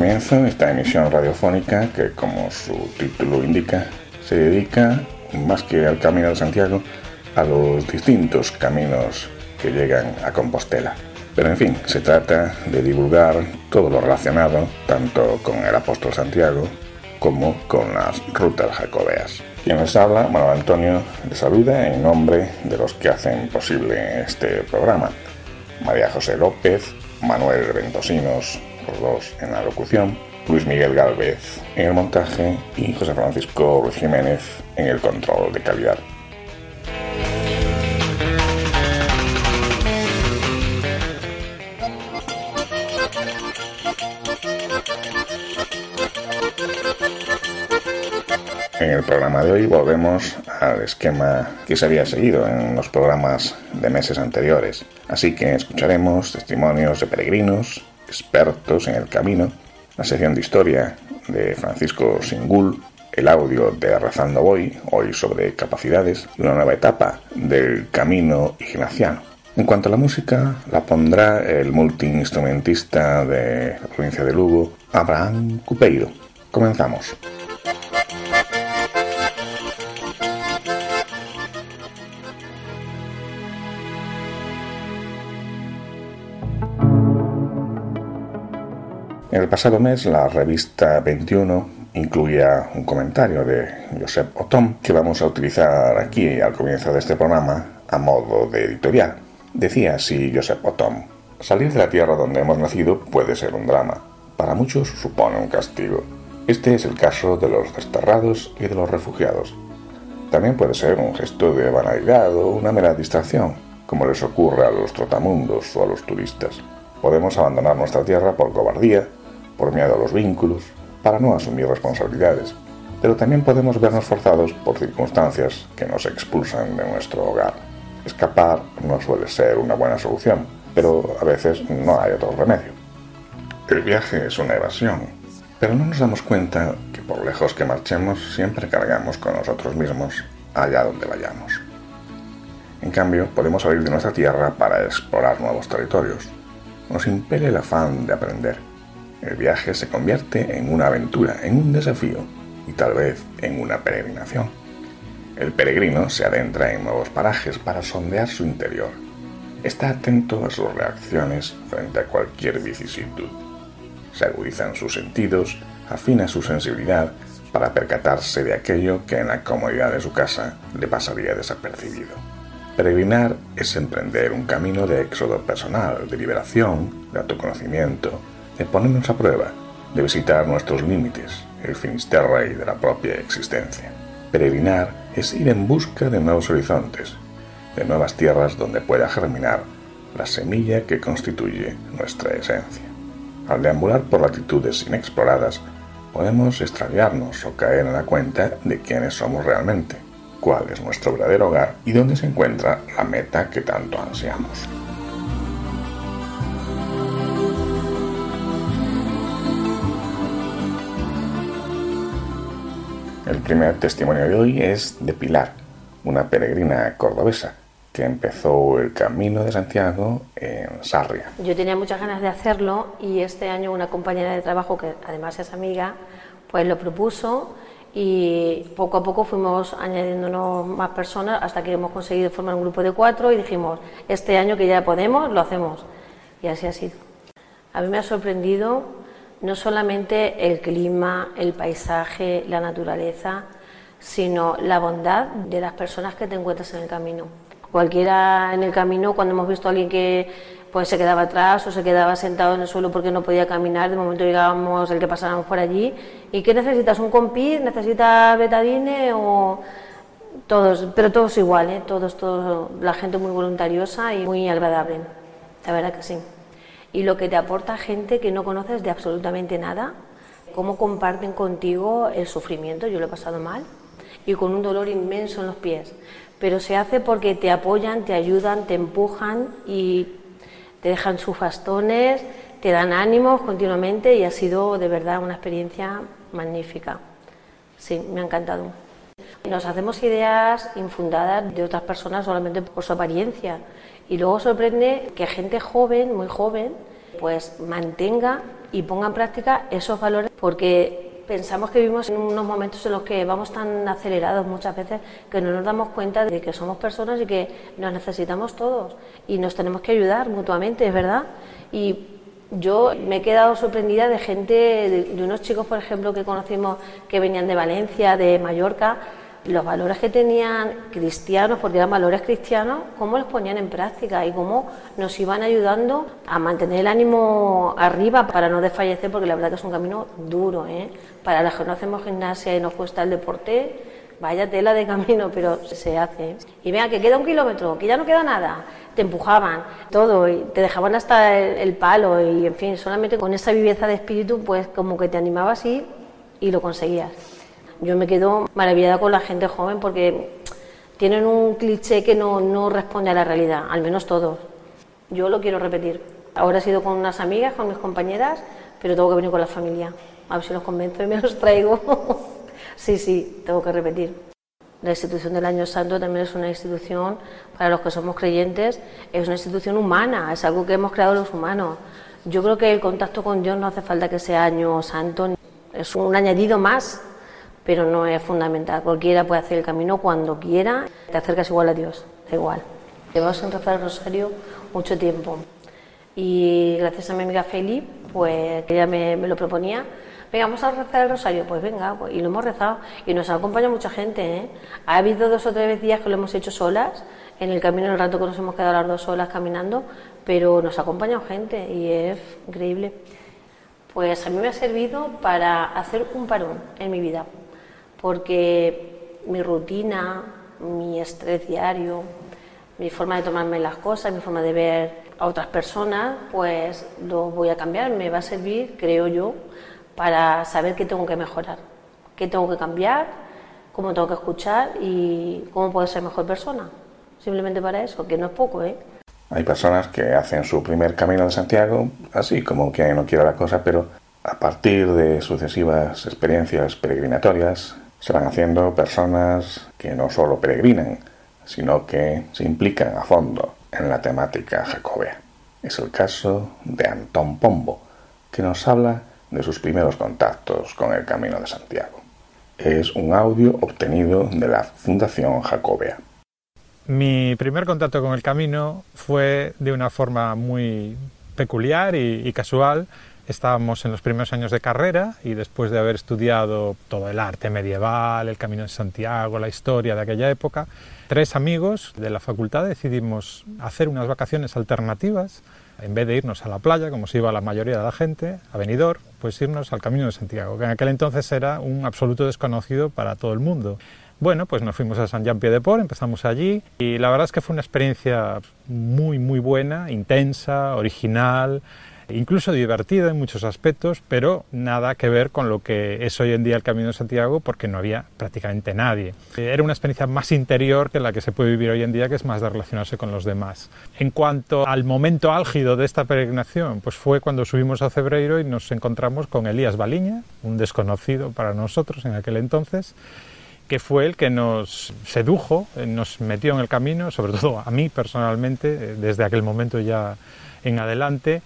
Comienzo esta emisión radiofónica que, como su título indica, se dedica más que al Camino de Santiago a los distintos caminos que llegan a Compostela. Pero en fin, se trata de divulgar todo lo relacionado tanto con el apóstol Santiago como con las rutas jacobeas. Quien les habla, Manuel Antonio, les saluda en nombre de los que hacen posible este programa. María José López, Manuel Ventosinos, los dos en la locución, Luis Miguel Galvez en el montaje y José Francisco Ruiz Jiménez en el control de calidad. En el programa de hoy volvemos al esquema que se había seguido en los programas de meses anteriores, así que escucharemos testimonios de peregrinos, expertos en el camino, la sección de historia de Francisco Singul, el audio de Rezando Voy, hoy sobre capacidades, y una nueva etapa del camino ignaciano. En cuanto a la música, la pondrá el multiinstrumentista de la provincia de Lugo, Abraham Cupeiro. Comenzamos. El pasado mes, la revista 21 incluía un comentario de Josep Otom que vamos a utilizar aquí al comienzo de este programa a modo de editorial. Decía así Josep Otom: Salir de la tierra donde hemos nacido puede ser un drama. Para muchos supone un castigo. Este es el caso de los desterrados y de los refugiados. También puede ser un gesto de banalidad o una mera distracción, como les ocurre a los trotamundos o a los turistas. Podemos abandonar nuestra tierra por cobardía, por miedo a los vínculos, para no asumir responsabilidades, pero también podemos vernos forzados por circunstancias que nos expulsan de nuestro hogar. Escapar no suele ser una buena solución, pero a veces no hay otro remedio. El viaje es una evasión, pero no nos damos cuenta que por lejos que marchemos siempre cargamos con nosotros mismos allá donde vayamos. En cambio, podemos salir de nuestra tierra para explorar nuevos territorios. Nos impele el afán de aprender el viaje se convierte en una aventura, en un desafío y tal vez en una peregrinación. El peregrino se adentra en nuevos parajes para sondear su interior. Está atento a sus reacciones frente a cualquier vicisitud. Se agudizan sus sentidos, afina su sensibilidad para percatarse de aquello que en la comodidad de su casa le pasaría desapercibido. Peregrinar es emprender un camino de éxodo personal, de liberación, de autoconocimiento, de ponernos a prueba, de visitar nuestros límites, el finisterre de la propia existencia. Peregrinar es ir en busca de nuevos horizontes, de nuevas tierras donde pueda germinar la semilla que constituye nuestra esencia. Al deambular por latitudes inexploradas, podemos extraviarnos o caer en la cuenta de quiénes somos realmente, cuál es nuestro verdadero hogar y dónde se encuentra la meta que tanto ansiamos. El primer testimonio de hoy es de Pilar, una peregrina cordobesa que empezó el camino de Santiago en Sarria. Yo tenía muchas ganas de hacerlo y este año una compañera de trabajo que además es amiga, pues lo propuso y poco a poco fuimos añadiéndonos más personas hasta que hemos conseguido formar un grupo de cuatro y dijimos, este año que ya podemos, lo hacemos. Y así ha sido. A mí me ha sorprendido no solamente el clima, el paisaje, la naturaleza, sino la bondad de las personas que te encuentras en el camino. Cualquiera en el camino, cuando hemos visto a alguien que pues se quedaba atrás o se quedaba sentado en el suelo porque no podía caminar, de momento llegábamos el que pasábamos por allí. ¿Y qué necesitas? ¿Un compis? ¿Necesitas betadine? O todos, pero todos igual, ¿eh? todos, todos, la gente muy voluntariosa y muy agradable, la verdad que sí. Y lo que te aporta gente que no conoces de absolutamente nada, cómo comparten contigo el sufrimiento, yo lo he pasado mal, y con un dolor inmenso en los pies, pero se hace porque te apoyan, te ayudan, te empujan y te dejan sus bastones, te dan ánimos continuamente y ha sido de verdad una experiencia magnífica. Sí, me ha encantado. Nos hacemos ideas infundadas de otras personas solamente por su apariencia y luego sorprende que gente joven, muy joven, pues mantenga y ponga en práctica esos valores porque pensamos que vivimos en unos momentos en los que vamos tan acelerados muchas veces que no nos damos cuenta de que somos personas y que nos necesitamos todos y nos tenemos que ayudar mutuamente, es verdad. Y yo me he quedado sorprendida de gente, de, unos chicos, por ejemplo, que conocimos que venían de Valencia, de Mallorca, los valores que tenían cristianos, porque eran valores cristianos, cómo los ponían en práctica y cómo nos iban ayudando a mantener el ánimo arriba para no desfallecer, porque la verdad que es un camino duro. ¿eh? Para los que no hacemos gimnasia y nos cuesta el deporte, vaya tela de camino, pero se hace. Y vea que queda un kilómetro, que ya no queda nada. Te empujaban todo y te dejaban hasta el, palo y, en fin, solamente con esa viveza de espíritu, pues como que te animabas y, y lo conseguías. Yo me quedo maravillada con la gente joven porque tienen un cliché que no, no responde a la realidad, al menos todos. Yo lo quiero repetir. Ahora he sido con unas amigas, con mis compañeras, pero tengo que venir con la familia. A ver si los convenzo y me los traigo. sí, sí, tengo que repetir. La institución del Año Santo también es una institución, para los que somos creyentes, es una institución humana, es algo que hemos creado los humanos. Yo creo que el contacto con Dios no hace falta que sea Año Santo, es un añadido más pero no es fundamental. Cualquiera puede hacer el camino cuando quiera, te acercas igual a Dios, da igual. Llevamos en rezar el rosario mucho tiempo y gracias a mi amiga Feli, pues ella me, me, lo proponía, venga, vamos a rezar el rosario, pues venga, pues, y lo hemos rezado y nos ha acompañado mucha gente. ¿eh? Ha habido dos o tres días que lo hemos hecho solas, en el camino, en el rato que nos hemos quedado las dos solas caminando, pero nos ha acompañado gente y es increíble. Pues a mí me ha servido para hacer un parón en mi vida porque mi rutina, mi estrés diario, mi forma de tomarme las cosas, mi forma de ver a otras personas, pues lo voy a cambiar, me va a servir, creo yo, para saber qué tengo que mejorar, qué tengo que cambiar, cómo tengo que escuchar y cómo puedo ser mejor persona. Simplemente para eso, que no es poco, ¿eh? Hay personas que hacen su primer camino de Santiago, así como quien no quiere la cosa, pero a partir de sucesivas experiencias peregrinatorias, se van haciendo personas que no solo peregrinan, sino que se implican a fondo en la temática jacobea. Es el caso de Antón Pombo, que nos habla de sus primeros contactos con el Camino de Santiago. Es un audio obtenido de la Fundación Jacobea. Mi primer contacto con el camino fue de una forma muy peculiar y, y casual Estábamos en los primeros años de carrera y después de haber estudiado todo el arte medieval, el Camino de Santiago, la historia de aquella época, tres amigos de la facultad decidimos hacer unas vacaciones alternativas. En vez de irnos a la playa, como se iba la mayoría de la gente, a Benidorm, pues irnos al Camino de Santiago, que en aquel entonces era un absoluto desconocido para todo el mundo. Bueno, pues nos fuimos a San Jean Pied de Port, empezamos allí y la verdad es que fue una experiencia muy, muy buena, intensa, original, incluso divertida en muchos aspectos, pero nada que ver con lo que es hoy en día el Camino de Santiago porque no había prácticamente nadie. Era una experiencia más interior que la que se puede vivir hoy en día, que es más de relacionarse con los demás. En cuanto al momento álgido de esta peregrinación, pues fue cuando subimos a Cebreiro y nos encontramos con Elías Baliña, un desconocido para nosotros en aquel entonces, que fue el que nos sedujo, nos metió en el camino, sobre todo a mí personalmente, desde aquel momento ya en adelante,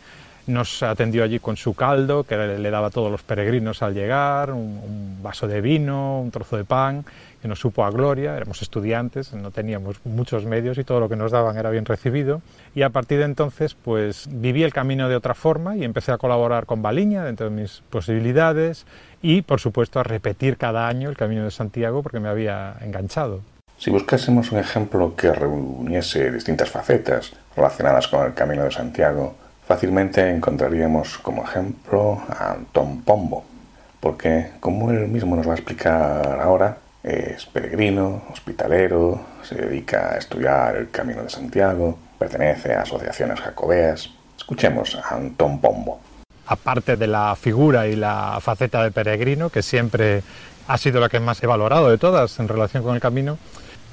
nos atendió allí con su caldo, que le daba a todos los peregrinos al llegar, un, vaso de vino, un trozo de pan, que nos supo a gloria. Éramos estudiantes, no teníamos muchos medios y todo lo que nos daban era bien recibido. Y a partir de entonces, pues viví el camino de otra forma y empecé a colaborar con Baliña dentro de mis posibilidades y, por supuesto, a repetir cada año el camino de Santiago porque me había enganchado. Si buscásemos un ejemplo que reuniese distintas facetas relacionadas con el camino de Santiago, Fácilmente encontraríamos como ejemplo a Pombo, porque como él mismo nos va a explicar ahora, es peregrino, hospitalero, se dedica a estudiar el Camino de Santiago, pertenece a asociaciones jacobeas, es Escuchemos a Antón Pombo. Aparte de la figura y la faceta de peregrino, que siempre ha sido la que más he valorado de todas en relación con el camino,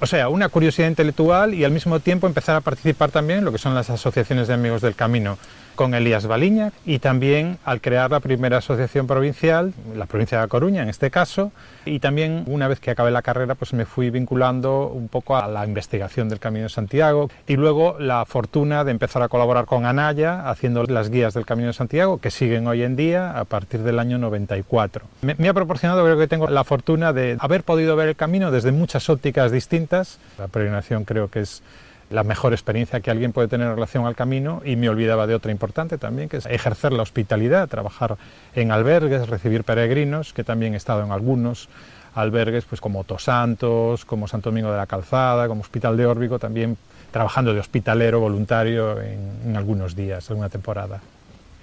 o sea, una curiosidad intelectual y al mismo tiempo empezar a participar también en lo que son las asociaciones de amigos del camino con Elías Baliña y también al crear la primera asociación provincial, la provincia de Coruña en este caso, y también una vez que acabé la carrera pues me fui vinculando un poco a la investigación del Camino de Santiago y luego la fortuna de empezar a colaborar con Anaya haciendo las guías del Camino de Santiago que siguen hoy en día a partir del año 94. Me, me ha proporcionado, creo que tengo la fortuna de haber podido ver el camino desde muchas ópticas distintas. La peregrinación creo que es la mejor experiencia que alguien puede tener en relación al camino y me olvidaba de otra importante también, que es ejercer la hospitalidad, trabajar en albergues, recibir peregrinos, que también he estado en algunos albergues pues como Tosantos, como Santo Domingo de la Calzada, como Hospital de Órbigo, también trabajando de hospitalero voluntario en, en algunos días, alguna temporada.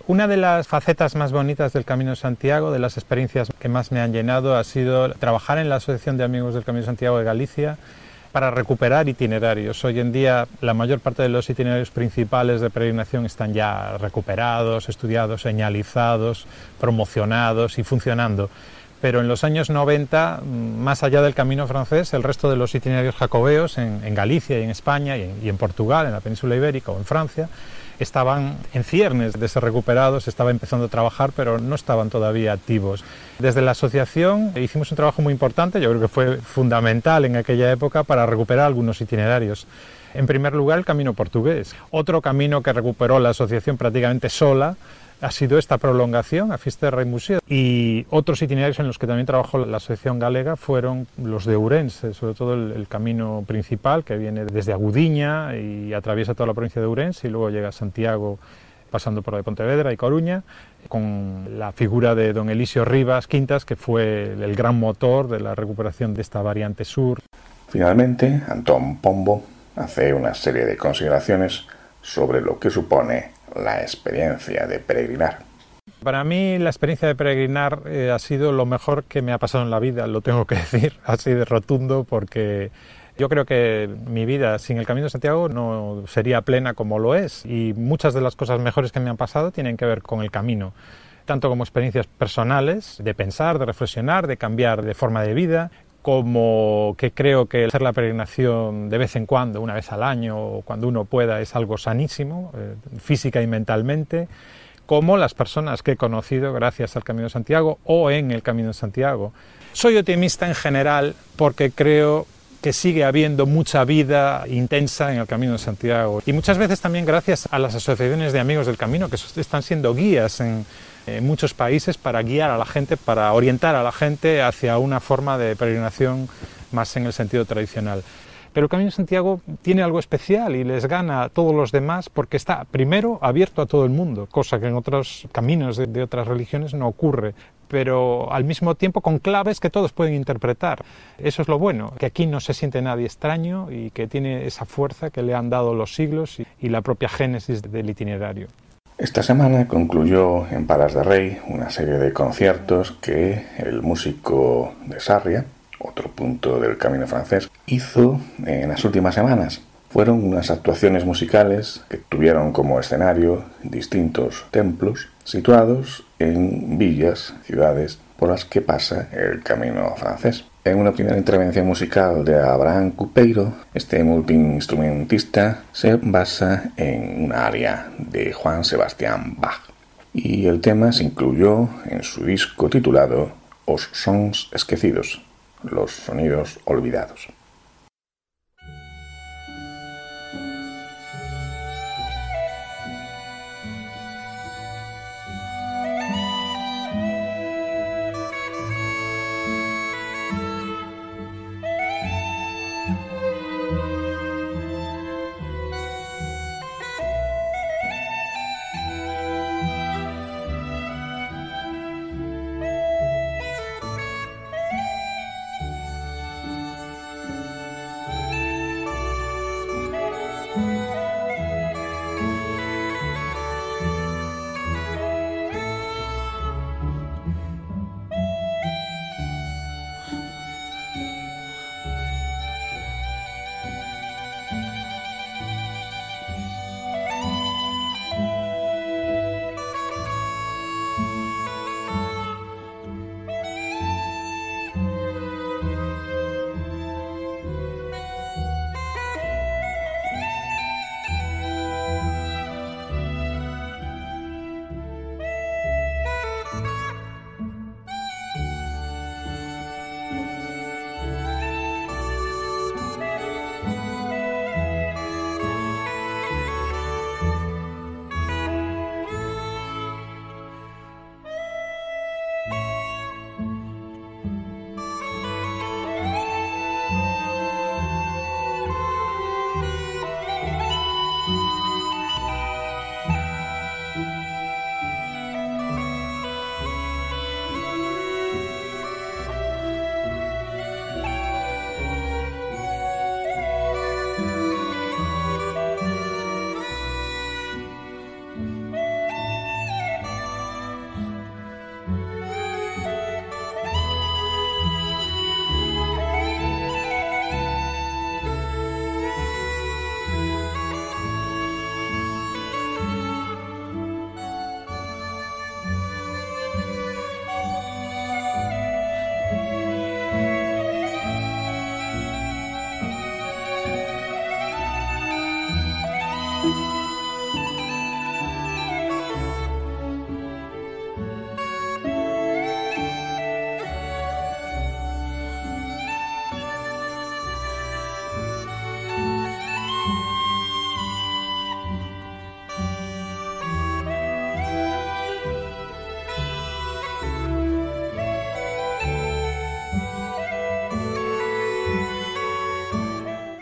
Una de las facetas más bonitas del Camino de Santiago, de las experiencias que más me han llenado, ha sido trabajar en la Asociación de Amigos del Camino de Santiago de Galicia, para recuperar itinerarios. Hoy en día la mayor parte de los itinerarios principales de peregrinación están ya recuperados, estudiados, señalizados, promocionados y funcionando. Pero en los años 90, más allá del camino francés, el resto de los itinerarios jacobeos en, Galicia y en España y y en Portugal, en la península ibérica o en Francia, estaban en ciernes de ser recuperados, estaba empezando a trabajar, pero no estaban todavía activos. Desde la asociación hicimos un trabajo muy importante, yo creo que fue fundamental en aquella época para recuperar algunos itinerarios. En primer lugar, el camino portugués. Otro camino que recuperó la asociación prácticamente sola ha sido esta prolongación a Fisterra y Museo. Y otros itinerarios en los que también trabajó la Asociación Galega fueron los de Ourense, sobre todo el, el, camino principal que viene desde Agudiña y atraviesa toda la provincia de Ourense y luego llega a Santiago pasando por la de Pontevedra y Coruña, con la figura de don Elisio Rivas Quintas, que fue el gran motor de la recuperación de esta variante sur. Finalmente, Antón Pombo hace una serie de consideraciones sobre lo que supone la experiencia de peregrinar. Para mí la experiencia de peregrinar eh, ha sido lo mejor que me ha pasado en la vida, lo tengo que decir así de rotundo, porque yo creo que mi vida sin el Camino de Santiago no sería plena como lo es y muchas de las cosas mejores que me han pasado tienen que ver con el camino, tanto como experiencias personales, de pensar, de reflexionar, de cambiar de forma de vida, como que creo que hacer la peregrinación de vez en cuando, una vez al año o cuando uno pueda, es algo sanísimo, eh, física y mentalmente, como las personas que he conocido gracias al Camino de Santiago o en el Camino de Santiago. Soy optimista en general porque creo que sigue habiendo mucha vida intensa en el Camino de Santiago y muchas veces también gracias a las asociaciones de amigos del camino que están siendo guías en, en muchos países para guiar a la gente, para orientar a la gente hacia una forma de peregrinación más en el sentido tradicional. Pero el Camino de Santiago tiene algo especial y les gana a todos los demás porque está, primero, abierto a todo el mundo, cosa que en otros caminos de, otras religiones no ocurre pero al mismo tiempo con claves que todos pueden interpretar. Eso es lo bueno, que aquí no se siente nadie extraño y que tiene esa fuerza que le han dado los siglos y la propia génesis del itinerario. Esta semana concluyó en Palas de Rey una serie de conciertos que el músico de Sarria, otro punto del camino francés, hizo en las últimas semanas. Fueron unas actuaciones musicales que tuvieron como escenario distintos templos situados en villas, ciudades por las que pasa el camino francés. En una primera intervención musical de Abraham Cupeiro, este multiinstrumentista se basa en un aria de Juan Sebastián Bach y el tema se incluyó en su disco titulado Os Sons Esquecidos, los sonidos olvidados.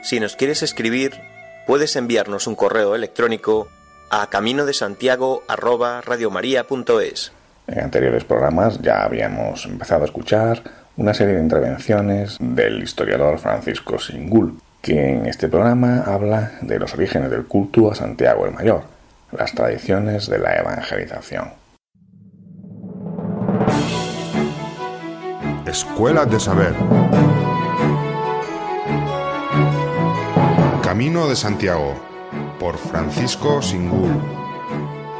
Si nos quieres escribir, puedes enviarnos un correo electrónico a camino de Santiago En anteriores programas ya habíamos empezado a escuchar una serie de intervenciones del historiador Francisco Singul, que en este programa habla de los orígenes del culto a Santiago el Mayor, las tradiciones de la evangelización. Escuela de Saber. Camino de Santiago, por Francisco Singul.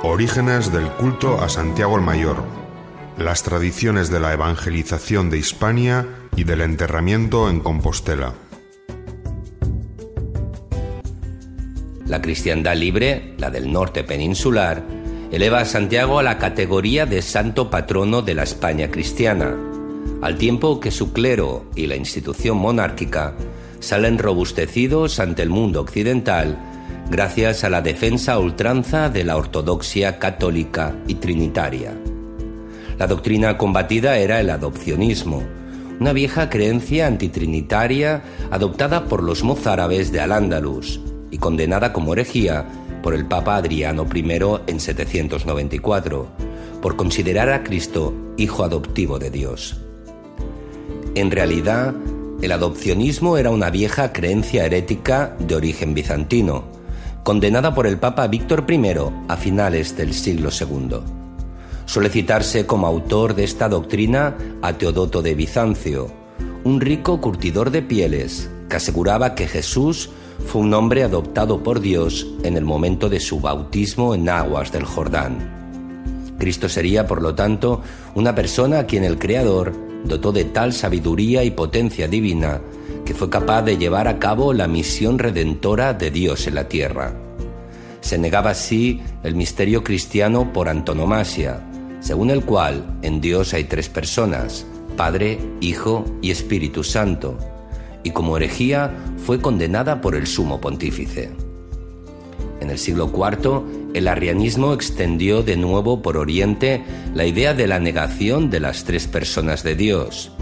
Orígenes del culto a Santiago el Mayor. Las tradiciones de la evangelización de Hispania y del enterramiento en Compostela. La cristiandad libre, la del norte peninsular, eleva a Santiago a la categoría de santo patrono de la España cristiana, al tiempo que su clero y la institución monárquica salen robustecidos ante el mundo occidental gracias a la defensa a ultranza de la ortodoxia católica y trinitaria. La doctrina combatida era el adopcionismo, una vieja creencia antitrinitaria adoptada por los mozárabes de Al-Ándalus y condenada como herejía por el Papa Adriano I en 794, por considerar a Cristo hijo adoptivo de Dios. En realidad, el adopcionismo era una vieja creencia herética de origen bizantino, condenada por el Papa Víctor I a finales del siglo II. Suele citarse como autor de esta doctrina a Teodoto de Bizancio, un rico curtidor de pieles que aseguraba que Jesús fue un hombre adoptado por Dios en el momento de su bautismo en aguas del Jordán. Cristo sería, por lo tanto, una persona a quien el Creador dotó de tal sabiduría y potencia divina que fue capaz de llevar a cabo la misión redentora de Dios en la tierra. Se negaba así el misterio cristiano por antonomasia, según el cual en Dios hay tres personas, Padre, Hijo y Espíritu Santo, y como herejía fue condenada por el sumo pontífice. En el siglo IV, el arrianismo extendió de nuevo por Oriente la idea de la negación de las tres personas de Dios,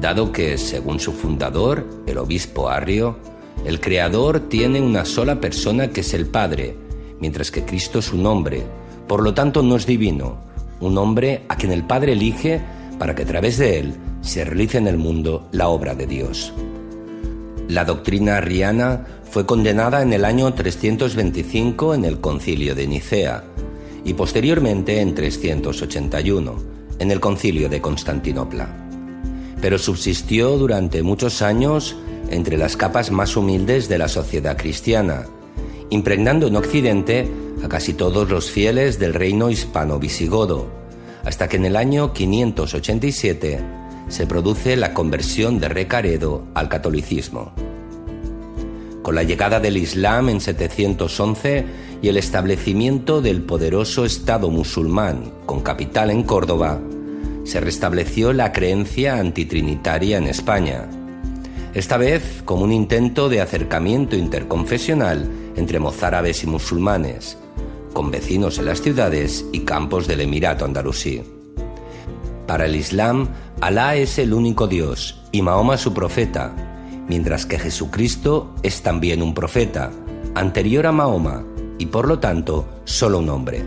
dado que, según su fundador, el obispo Arrio, el Creador tiene una sola persona que es el Padre, mientras que Cristo es un hombre, por lo tanto no es divino, un hombre a quien el Padre elige para que a través de él se realice en el mundo la obra de Dios. La doctrina arriana fue condenada en el año 325 en el concilio de Nicea y posteriormente en 381 en el concilio de Constantinopla. Pero subsistió durante muchos años entre las capas más humildes de la sociedad cristiana, impregnando en Occidente a casi todos los fieles del reino hispano-visigodo, hasta que en el año 587 se produce la conversión de Recaredo al catolicismo. Con la llegada del Islam en 711 y el establecimiento del poderoso Estado musulmán con capital en Córdoba, se restableció la creencia antitrinitaria en España, esta vez como un intento de acercamiento interconfesional entre mozárabes y musulmanes, con vecinos en las ciudades y campos del Emirato andalusí. Para el Islam, Alá es el único Dios y Mahoma su profeta, mientras que Jesucristo es también un profeta, anterior a Mahoma y por lo tanto solo un hombre.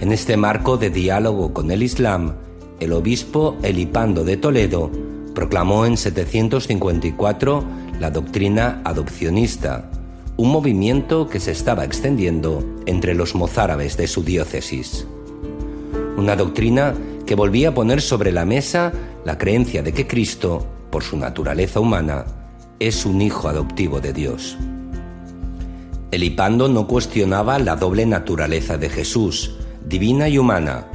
En este marco de diálogo con el Islam, el obispo Elipando de Toledo proclamó en 754 la doctrina adopcionista, un movimiento que se estaba extendiendo entre los mozárabes de su diócesis. Una doctrina que volvía a poner sobre la mesa la creencia de que Cristo, por su naturaleza humana, es un hijo adoptivo de Dios. Elipando no cuestionaba la doble naturaleza de Jesús, divina y humana,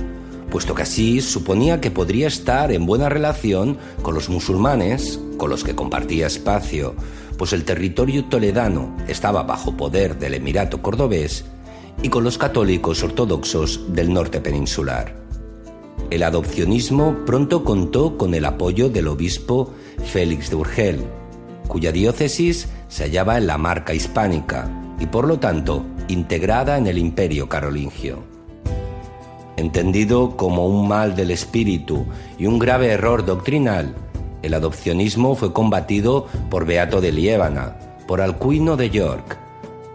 puesto que así suponía que podría estar en buena relación con los musulmanes, con los que compartía espacio, pues el territorio toledano estaba bajo poder del Emirato cordobés, y con los católicos ortodoxos del norte peninsular. El adopcionismo pronto contó con el apoyo del obispo Félix de Urgel, cuya diócesis se hallaba en la marca hispánica y por lo tanto integrada en el imperio carolingio. Entendido como un mal del espíritu y un grave error doctrinal, el adopcionismo fue combatido por Beato de Liébana, por Alcuino de York,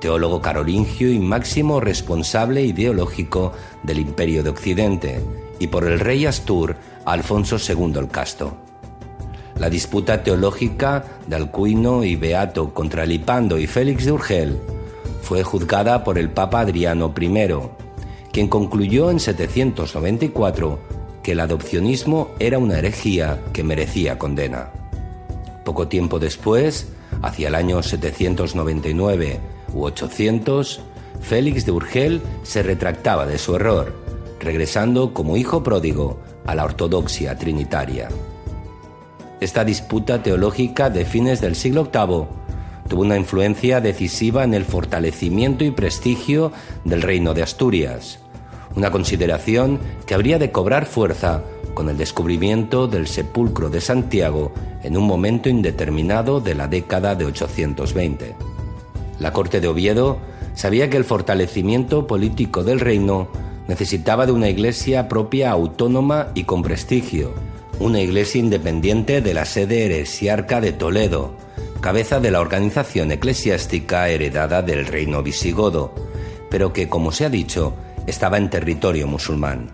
teólogo carolingio y máximo responsable ideológico del Imperio de Occidente, y por el rey Astur Alfonso II el Casto. La disputa teológica de Alcuino y Beato contra Lipando y Félix de Urgel fue juzgada por el Papa Adriano I, quien concluyó en 794 que el adopcionismo era una herejía que merecía condena. Poco tiempo después, hacia el año 799 u 800, Félix de Urgel se retractaba de su error, regresando como hijo pródigo a la ortodoxia trinitaria. Esta disputa teológica de fines del siglo VIII tuvo una influencia decisiva en el fortalecimiento y prestigio del reino de Asturias, una consideración que habría de cobrar fuerza con el descubrimiento del sepulcro de Santiago en un momento indeterminado de la década de 820. La corte de Oviedo sabía que el fortalecimiento político del reino necesitaba de una iglesia propia autónoma y con prestigio, una iglesia independiente de la sede heresiarca de Toledo, cabeza de la organización eclesiástica heredada del reino visigodo, pero que, como se ha dicho, estaba en territorio musulmán.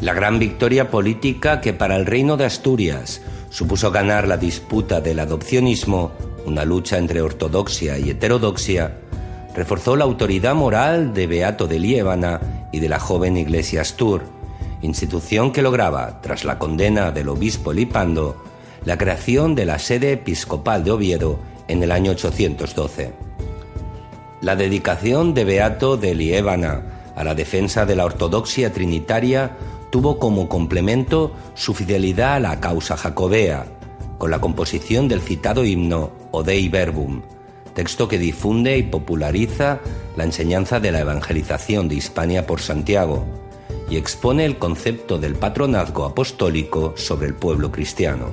La gran victoria política que para el reino de Asturias supuso ganar la disputa del adopcionismo, una lucha entre ortodoxia y heterodoxia, reforzó la autoridad moral de Beato de Liébana y de la joven Iglesia Astur, institución que lograba, tras la condena del obispo Lipando, la creación de la sede episcopal de Oviedo en el año 812. La dedicación de Beato de Liébana a la defensa de la ortodoxia trinitaria tuvo como complemento su fidelidad a la causa jacobea, con la composición del citado himno Odei Verbum, texto que difunde y populariza la enseñanza de la evangelización de Hispania por Santiago y expone el concepto del patronazgo apostólico sobre el pueblo cristiano.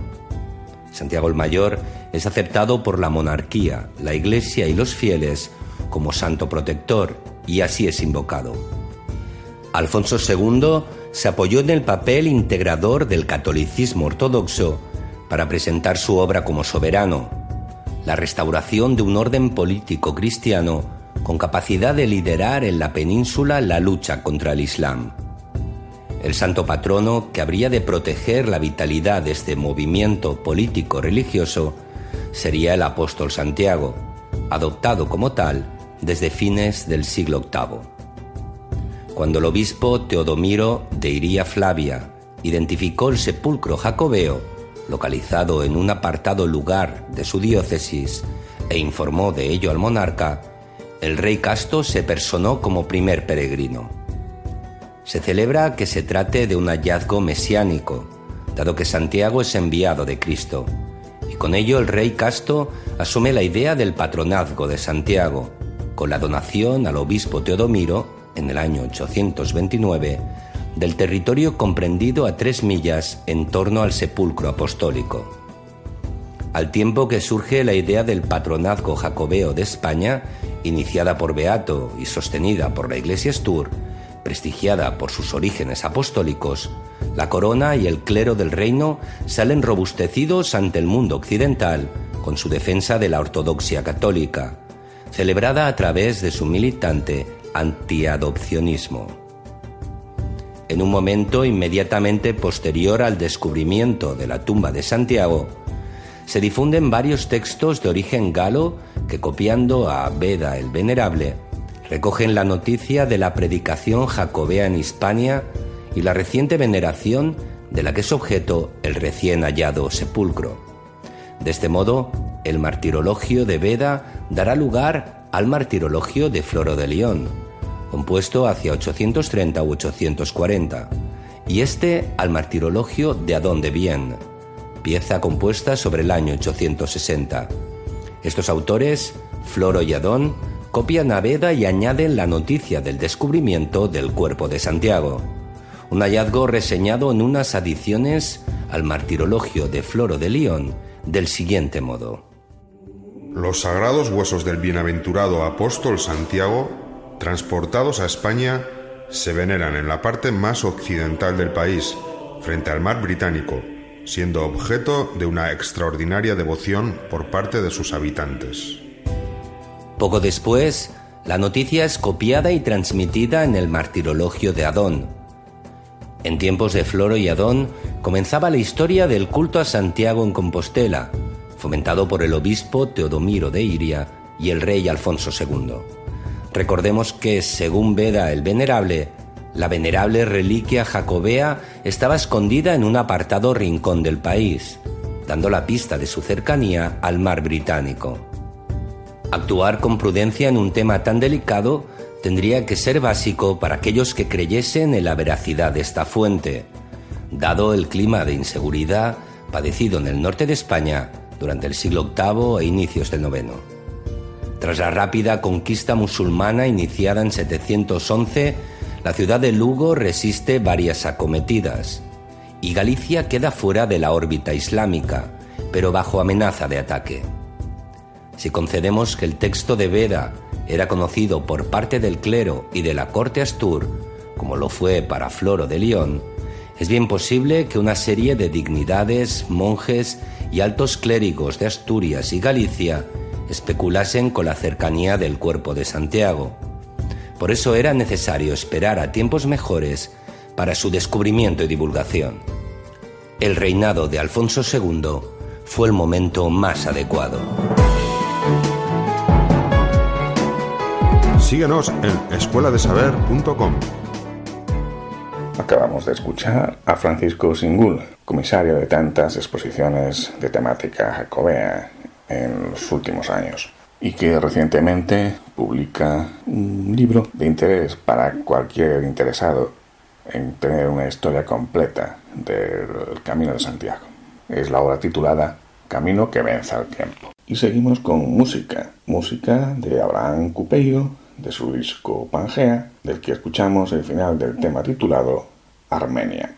Santiago el Mayor es aceptado por la monarquía, la Iglesia y los fieles como santo protector y así es invocado. Alfonso II se apoyó en el papel integrador del catolicismo ortodoxo para presentar su obra como soberano, la restauración de un orden político cristiano con capacidad de liderar en la península la lucha contra el Islam. El santo patrono que habría de proteger la vitalidad de este movimiento político religioso sería el apóstol Santiago, adoptado como tal desde fines del siglo VIII. Cuando el obispo Teodomiro de Iría Flavia identificó el sepulcro jacobeo, localizado en un apartado lugar de su diócesis, e informó de ello al monarca, el rey Casto se personó como primer peregrino. Se celebra que se trate de un hallazgo mesiánico, dado que Santiago es enviado de Cristo, y con ello el rey Casto asume la idea del patronazgo de Santiago, con la donación al obispo Teodomiro, en el año 829, del territorio comprendido a tres millas en torno al sepulcro apostólico. Al tiempo que surge la idea del patronazgo jacobeo de España, iniciada por Beato y sostenida por la Iglesia Stur, prestigiada por sus orígenes apostólicos, la corona y el clero del reino salen robustecidos ante el mundo occidental con su defensa de la ortodoxia católica, celebrada a través de su militante antiadopcionismo en un momento inmediatamente posterior al descubrimiento de la tumba de Santiago, se difunden varios textos de origen galo que, copiando a Beda el Venerable, recogen la noticia de la predicación jacobea en Hispania y la reciente veneración de la que es objeto el recién hallado sepulcro. De este modo, el martirologio de Beda dará lugar al martirologio de Floro de León, compuesto hacia 830 u 840, y este al martirologio de Adón de Vienne, pieza compuesta sobre el año 860. Estos autores, Floro y Adón, copian a Beda y añaden la noticia del descubrimiento del cuerpo de Santiago, un hallazgo reseñado en unas adiciones al martirologio de Floro de León del siguiente modo. Los sagrados huesos del bienaventurado apóstol Santiago transportados a España, se veneran en la parte más occidental del país, frente al mar británico, siendo objeto de una extraordinaria devoción por parte de sus habitantes. Poco después, la noticia es copiada y transmitida en el martirologio de Adón. En tiempos de Floro y Adón comenzaba la historia del culto a Santiago en Compostela, fomentado por el obispo Teodomiro de Iria y el rey Alfonso II. Recordemos que, según Veda el Venerable, la venerable reliquia jacobea estaba escondida en un apartado rincón del país, dando la pista de su cercanía al mar británico. Actuar con prudencia en un tema tan delicado tendría que ser básico para aquellos que creyesen en la veracidad de esta fuente, dado el clima de inseguridad padecido en el norte de España durante el siglo VIII e inicios del IX. Tras la rápida conquista musulmana iniciada en 711, la ciudad de Lugo resiste varias acometidas y Galicia queda fuera de la órbita islámica, pero bajo amenaza de ataque. Si concedemos que el texto de Veda era conocido por parte del clero y de la corte astur, como lo fue para Floro de León, es bien posible que una serie de dignidades, monjes y altos clérigos de Asturias y Galicia especulasen con la cercanía del cuerpo de Santiago. Por eso era necesario esperar a tiempos mejores para su descubrimiento y divulgación. El reinado de Alfonso II fue el momento más adecuado. Síguenos en escueladesaber.com. Acabamos de escuchar a Francisco Singul, comisario de tantas exposiciones de temática jacobea en los últimos años y que recientemente publica un libro de interés para cualquier interesado en tener una historia completa del Camino de Santiago. Es la obra titulada Camino que venza el tiempo. Y seguimos con música, música de Abraham Cupeiro, de su disco Pangea, del que escuchamos el final del tema titulado Armenia.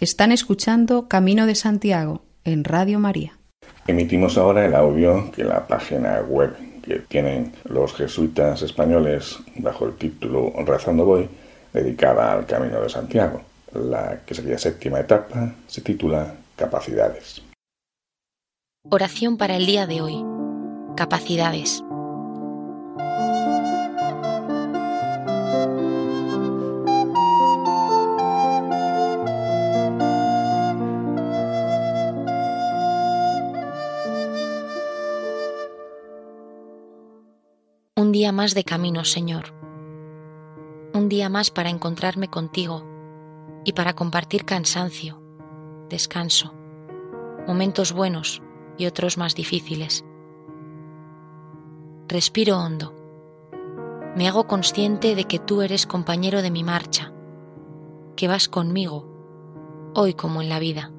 Están escuchando Camino de Santiago en Radio María. Emitimos ahora el audio que la página web que tienen los jesuitas españoles bajo el título Razando Voy, dedicada al Camino de Santiago. La que sería séptima etapa se titula Capacidades. Oración para el día de hoy. Capacidades. Un día más de camino, Señor. Un día más para encontrarme contigo y para compartir cansancio, descanso, momentos buenos y otros más difíciles. Respiro hondo. Me hago consciente de que tú eres compañero de mi marcha, que vas conmigo, hoy como en la vida.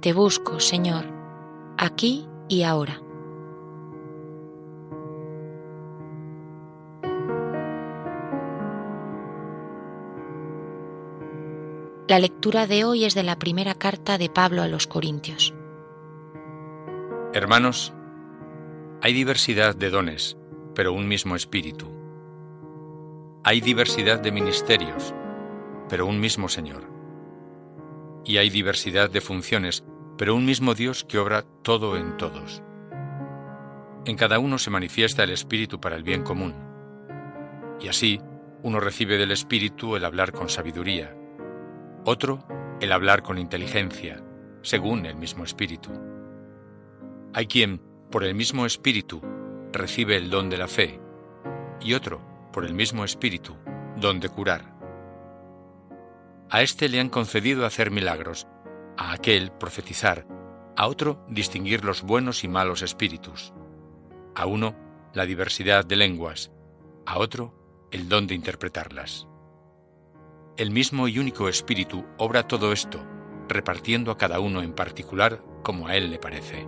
Te busco, Señor, aquí y ahora. La lectura de hoy es de la primera carta de Pablo a los Corintios. Hermanos, hay diversidad de dones, pero un mismo espíritu. Hay diversidad de ministerios, pero un mismo Señor. Y hay diversidad de funciones, pero un mismo Dios que obra todo en todos. En cada uno se manifiesta el Espíritu para el bien común. Y así, uno recibe del Espíritu el hablar con sabiduría otro, el hablar con inteligencia, según el mismo espíritu. Hay quien, por el mismo Espíritu, recibe el don de la fe, y otro, por el mismo Espíritu, don de curar. A éste le han concedido hacer milagros, a aquel profetizar, a otro distinguir los buenos y malos espíritus, a uno la diversidad de lenguas, a otro el don de interpretarlas. El mismo y único Espíritu obra todo esto, repartiendo a cada uno en particular como a él le parece.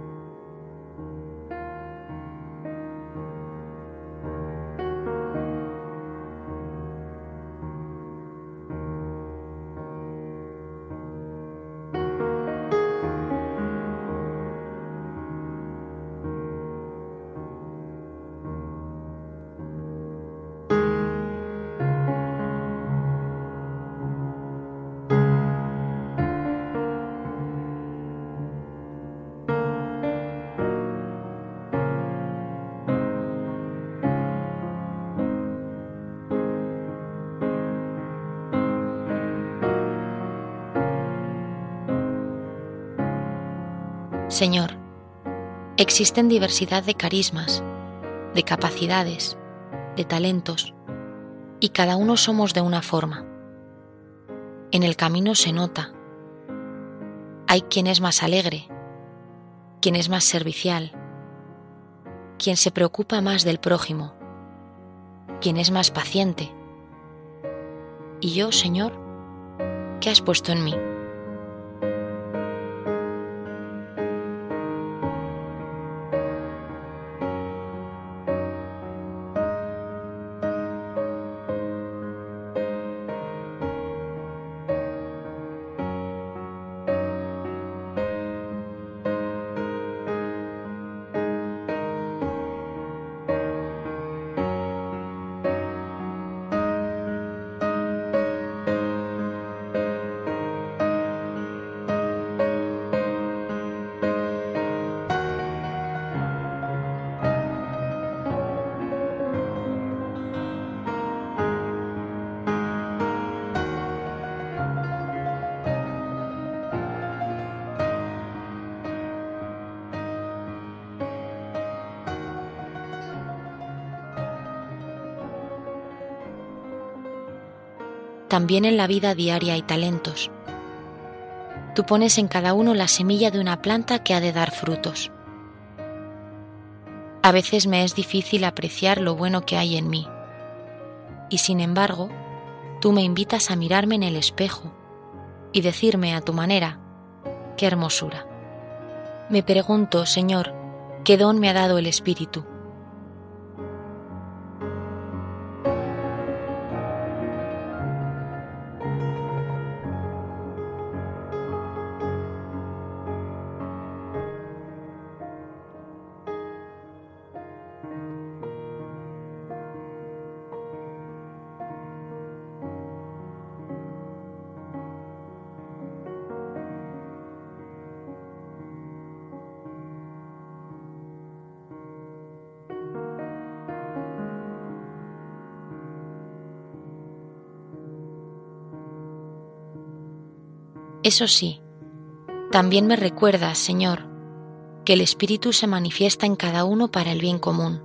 Señor, existen diversidad de carismas, de capacidades, de talentos, y cada uno somos de una forma. En el camino se nota. Hay quien es más alegre, quien es más servicial, quien se preocupa más del prójimo, quien es más paciente. Y yo, Señor, ¿qué has puesto en mí? También en la vida diaria hay talentos. Tú pones en cada uno la semilla de una planta que ha de dar frutos. A veces me es difícil apreciar lo bueno que hay en mí. Y sin embargo, tú me invitas a mirarme en el espejo y decirme a tu manera, qué hermosura. Me pregunto, Señor, ¿qué don me ha dado el Espíritu? Eso sí, también me recuerda, Señor, que el Espíritu se manifiesta en cada uno para el bien común,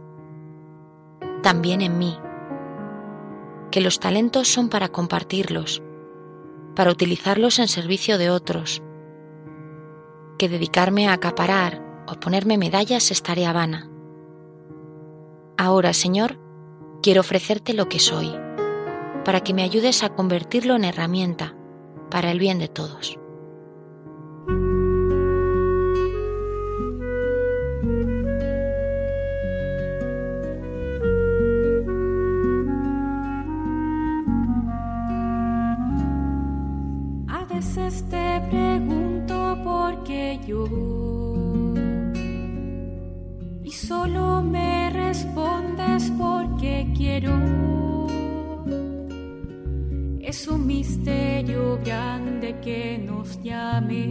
también en mí, que los talentos son para compartirlos, para utilizarlos en servicio de otros, que dedicarme a acaparar o ponerme medallas es tarea vana. Ahora, Señor, quiero ofrecerte lo que soy, para que me ayudes a convertirlo en herramienta para el bien de todos. A veces te pregunto por qué yo y solo me respondes porque quiero es un misterio grande que nos llame,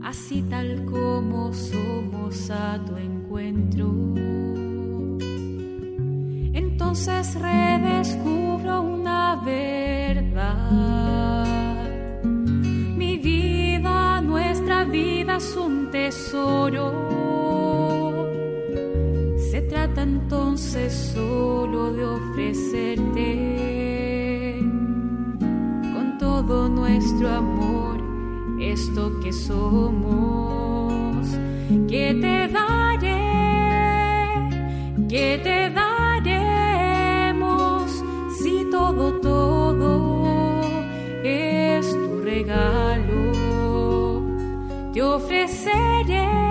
así tal como somos a tu encuentro. Entonces redescubro una verdad. Mi vida, nuestra vida es un tesoro. Se trata entonces solo de ofrecerte nuestro amor, esto que somos, que te daré, que te daremos, si todo, todo es tu regalo, te ofreceré.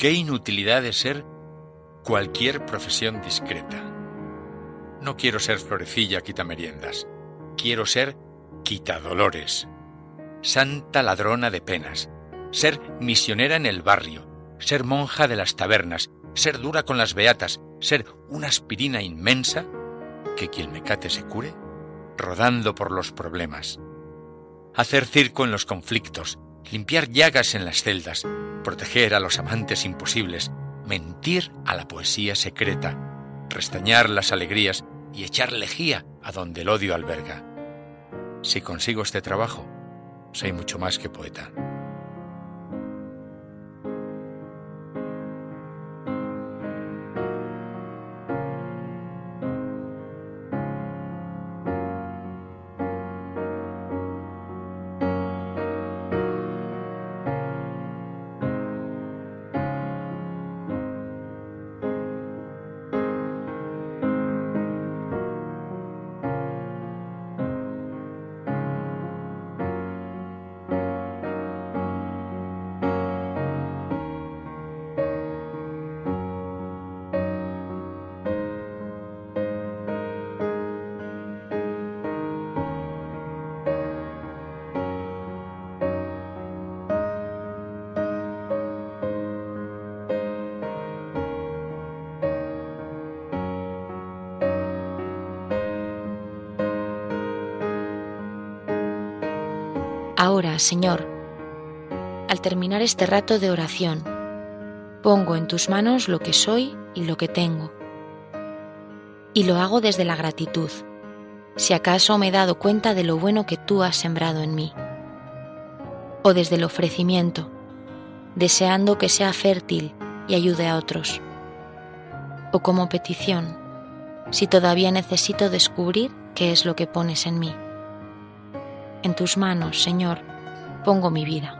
Qué inutilidad de ser cualquier profesión discreta. No quiero ser florecilla quitameriendas, quiero ser quitadolores, santa ladrona de penas, ser misionera en el barrio, ser monja de las tabernas, ser dura con las beatas, ser una aspirina inmensa, que quien me cate se cure, rodando por los problemas, hacer circo en los conflictos, limpiar llagas en las celdas, proteger a los amantes imposibles, mentir a la poesía secreta, restañar las alegrías y echar lejía a donde el odio alberga. Si consigo este trabajo, soy mucho más que poeta. Ahora, Señor, al terminar este rato de oración, pongo en tus manos lo que soy y lo que tengo. Y lo hago desde la gratitud, si acaso me he dado cuenta de lo bueno que tú has sembrado en mí. O desde el ofrecimiento, deseando que sea fértil y ayude a otros. O como petición, si todavía necesito descubrir qué es lo que pones en mí. En tus manos, Señor, pongo mi vida.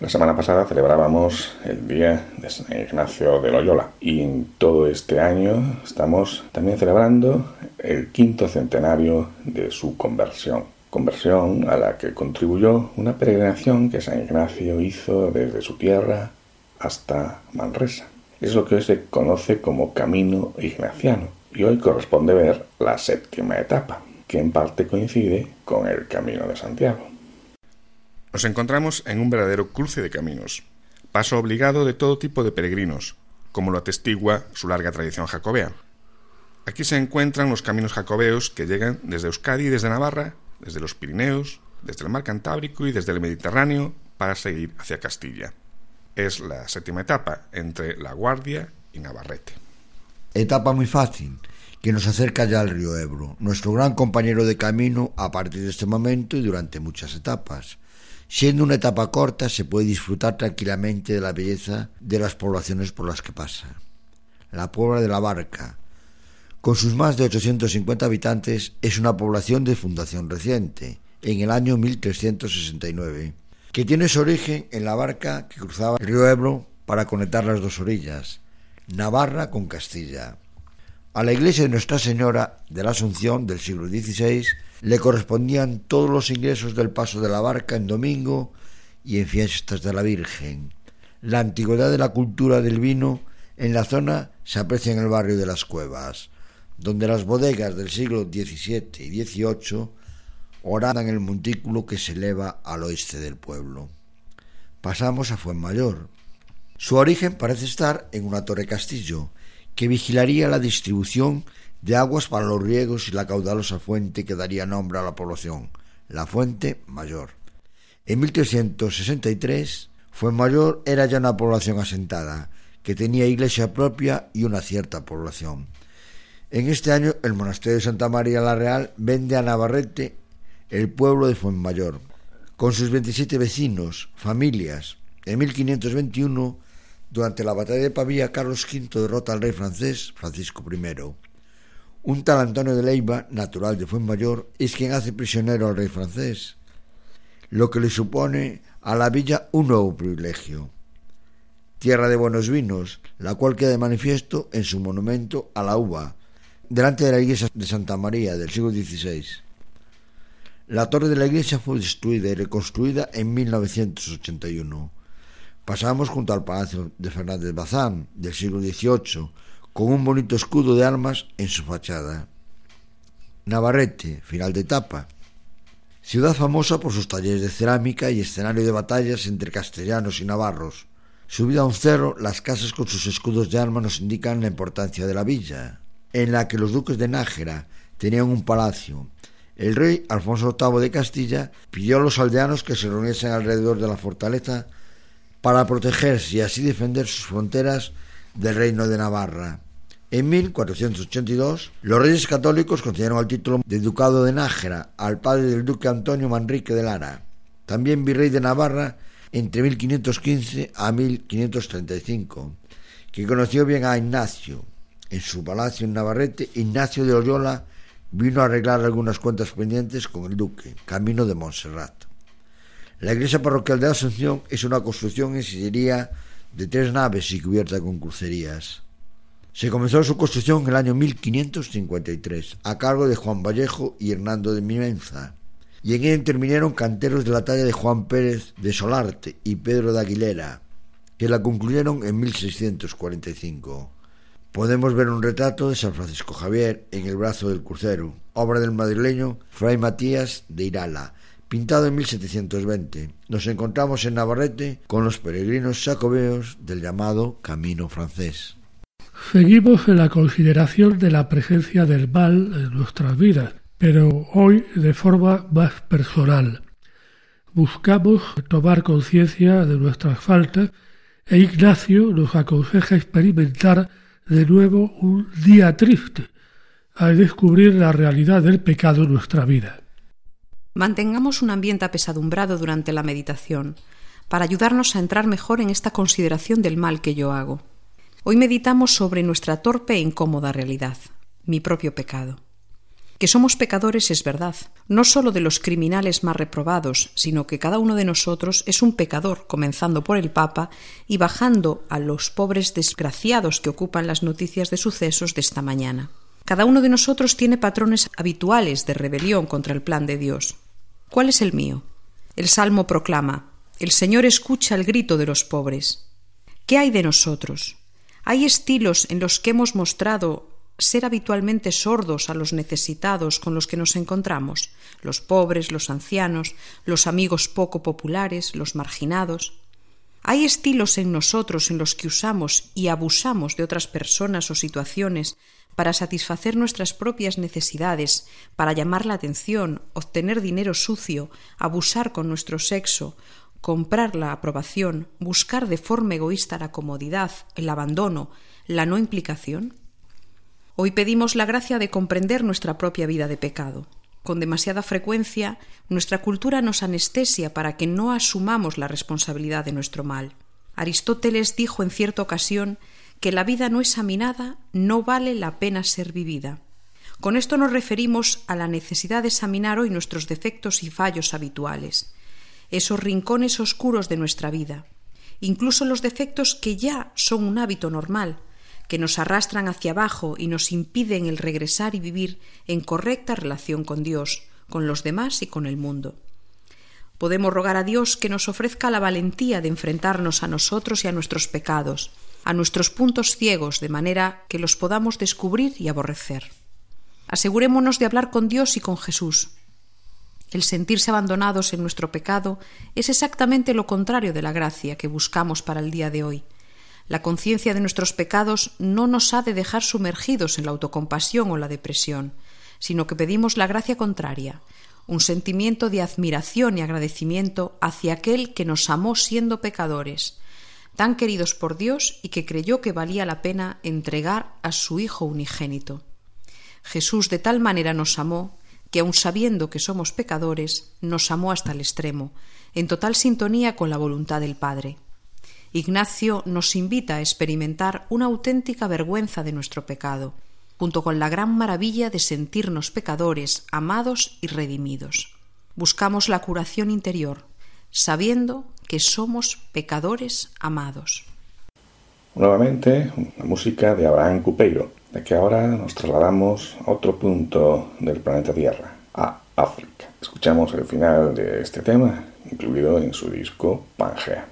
La semana pasada celebrábamos el Día de San Ignacio de Loyola y en todo este año estamos también celebrando el quinto centenario de su conversión. Conversión a la que contribuyó una peregrinación que San Ignacio hizo desde su tierra hasta Manresa. Es lo que hoy se conoce como Camino Ignaciano y hoy corresponde ver la séptima etapa, que en parte coincide con el Camino de Santiago. Nos encontramos en un verdadero cruce de caminos, paso obligado de todo tipo de peregrinos, como lo atestigua su larga tradición jacobea. Aquí se encuentran los caminos jacobeos que llegan desde Euskadi y desde Navarra, desde los Pirineos, desde el mar Cantábrico y desde el Mediterráneo para seguir hacia Castilla. Es la séptima etapa entre La Guardia y Navarrete. Etapa muy fácil, que nos acerca ya al río Ebro, nuestro gran compañero de camino a partir de este momento y durante muchas etapas. Siendo una etapa corta, se puede disfrutar tranquilamente de la belleza de las poblaciones por las que pasa. La Puebla de la Barca, con sus más de 850 habitantes, es una población de fundación reciente, en el año 1369, que tiene su origen en la barca que cruzaba el río Ebro para conectar las dos orillas, Navarra con Castilla. A la iglesia de Nuestra Señora de la Asunción del siglo XVI le correspondían todos los ingresos del paso de la barca en domingo y en fiestas de la Virgen. La antigüedad de la cultura del vino en la zona se aprecia en el barrio de las Cuevas, donde las bodegas del siglo XVII y XVIII orada en el montículo que se eleva al oeste del pueblo. Pasamos a Fuenmayor. Su origen parece estar en una torre castillo que vigilaría la distribución de aguas para los riegos y la caudalosa fuente que daría nombre a la población, la Fuente Mayor. En 1363, Fuenmayor era ya una población asentada, que tenía iglesia propia y una cierta población. En este año, el monasterio de Santa María la Real vende a Navarrete el pueblo de Fuenmayor, con sus 27 vecinos, familias. En 1521, durante la batalla de Pavía, Carlos V derrota al rey francés Francisco I. Un tal Antonio de Leiva, natural de Fuenmayor, es quien hace prisionero al rey francés, lo que le supone a la villa un nuevo privilegio. Tierra de buenos vinos, la cual queda de manifiesto en su monumento a la uva, delante de la iglesia de Santa María del siglo XVI. La torre de la iglesia fue destruida y reconstruida en 1981. Pasamos junto al palacio de Fernández Bazán del siglo XVIII, con un bonito escudo de armas en su fachada. Navarrete, final de etapa. Ciudad famosa por sus talleres de cerámica y escenario de batallas entre castellanos y navarros. Subida a un cerro, las casas con sus escudos de armas nos indican la importancia de la villa, en la que los duques de Nájera tenían un palacio. El rey Alfonso VIII de Castilla pidió a los aldeanos que se reuniesen alrededor de la fortaleza para protegerse y así defender sus fronteras del reino de Navarra. En 1482, los reyes católicos concedieron el título de Ducado de Nájera al padre del duque Antonio Manrique de Lara, también virrey de Navarra entre 1515 a 1535, que conoció bien a Ignacio. En su palacio en Navarrete, Ignacio de Loyola vino a arreglar algunas cuentas pendientes con el duque, camino de Montserrat. La iglesia parroquial de Asunción es una construcción en sillería de tres naves y cubierta con crucerías. Se comenzó su construcción en el año 1553, a cargo de Juan Vallejo y Hernando de Mimenza, y en ella intervinieron canteros de la talla de Juan Pérez de Solarte y Pedro de Aguilera, que la concluyeron en 1645. Podemos ver un retrato de San Francisco Javier en el brazo del crucero, obra del madrileño Fray Matías de Irala, pintado en 1720. Nos encontramos en Navarrete con los peregrinos jacobeos del llamado Camino francés. Seguimos en la consideración de la presencia del mal en nuestras vidas, pero hoy de forma más personal. Buscamos tomar conciencia de nuestras faltas e Ignacio nos aconseja experimentar de nuevo un día triste al descubrir la realidad del pecado en nuestra vida. Mantengamos un ambiente apesadumbrado durante la meditación para ayudarnos a entrar mejor en esta consideración del mal que yo hago. Hoy meditamos sobre nuestra torpe e incómoda realidad, mi propio pecado. Que somos pecadores es verdad, no sólo de los criminales más reprobados, sino que cada uno de nosotros es un pecador, comenzando por el Papa y bajando a los pobres desgraciados que ocupan las noticias de sucesos de esta mañana. Cada uno de nosotros tiene patrones habituales de rebelión contra el plan de Dios. ¿Cuál es el mío? El Salmo proclama, El Señor escucha el grito de los pobres. ¿Qué hay de nosotros? Hay estilos en los que hemos mostrado ser habitualmente sordos a los necesitados con los que nos encontramos, los pobres, los ancianos, los amigos poco populares, los marginados. Hay estilos en nosotros en los que usamos y abusamos de otras personas o situaciones para satisfacer nuestras propias necesidades, para llamar la atención, obtener dinero sucio, abusar con nuestro sexo, comprar la aprobación, buscar de forma egoísta la comodidad, el abandono, la no implicación? Hoy pedimos la gracia de comprender nuestra propia vida de pecado. Con demasiada frecuencia, nuestra cultura nos anestesia para que no asumamos la responsabilidad de nuestro mal. Aristóteles dijo en cierta ocasión que la vida no examinada no vale la pena ser vivida. Con esto nos referimos a la necesidad de examinar hoy nuestros defectos y fallos habituales, esos rincones oscuros de nuestra vida, incluso los defectos que ya son un hábito normal, que nos arrastran hacia abajo y nos impiden el regresar y vivir en correcta relación con Dios, con los demás y con el mundo. Podemos rogar a Dios que nos ofrezca la valentía de enfrentarnos a nosotros y a nuestros pecados, a nuestros puntos ciegos, de manera que los podamos descubrir y aborrecer. Asegurémonos de hablar con Dios y con Jesús, El sentirse abandonados en nuestro pecado es exactamente lo contrario de la gracia que buscamos para el día de hoy. La conciencia de nuestros pecados no nos ha de dejar sumergidos en la autocompasión o la depresión, sino que pedimos la gracia contraria, un sentimiento de admiración y agradecimiento hacia aquel que nos amó siendo pecadores, tan queridos por Dios y que creyó que valía la pena entregar a su Hijo unigénito. Jesús de tal manera nos amó que aun sabiendo que somos pecadores, nos amó hasta el extremo, en total sintonía con la voluntad del Padre. Ignacio nos invita a experimentar una auténtica vergüenza de nuestro pecado, junto con la gran maravilla de sentirnos pecadores, amados y redimidos. Buscamos la curación interior, sabiendo que somos pecadores amados. Nuevamente, la música de Abraham Cupeiro, de que ahora nos trasladamos a otro punto del planeta Tierra, a África. Escuchamos el final de este tema, incluido en su disco Pangea.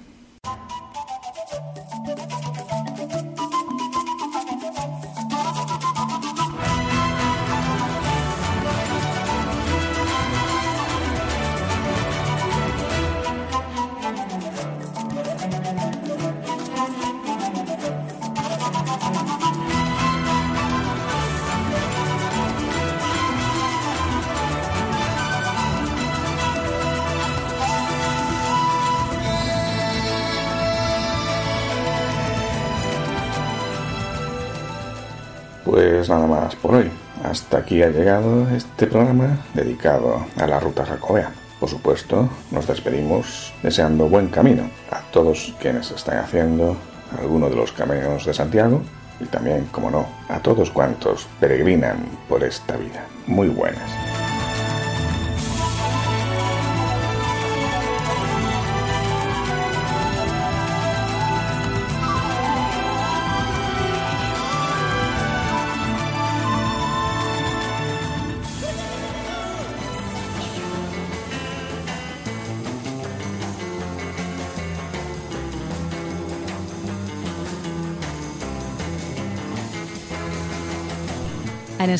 Pues nada más por hoy. Hasta aquí ha llegado este programa dedicado a la ruta jacobea. Por supuesto, nos despedimos deseando buen camino a todos quienes están haciendo alguno de los caminos de Santiago y también, como no, a todos cuantos peregrinan por esta vida. Muy buenas.